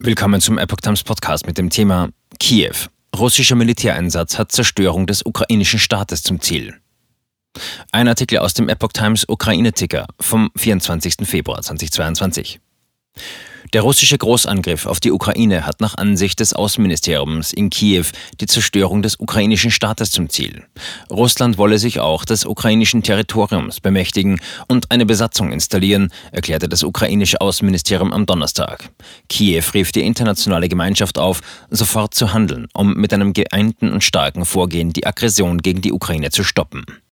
Willkommen zum Epoch Times Podcast mit dem Thema Kiew. Russischer Militäreinsatz hat Zerstörung des ukrainischen Staates zum Ziel. Ein Artikel aus dem Epoch Times Ukraine-Ticker vom 24. Februar 2022. Der russische Großangriff auf die Ukraine hat nach Ansicht des Außenministeriums in Kiew die Zerstörung des ukrainischen Staates zum Ziel. Russland wolle sich auch des ukrainischen Territoriums bemächtigen und eine Besatzung installieren, erklärte das ukrainische Außenministerium am Donnerstag. Kiew rief die internationale Gemeinschaft auf, sofort zu handeln, um mit einem geeinten und starken Vorgehen die Aggression gegen die Ukraine zu stoppen.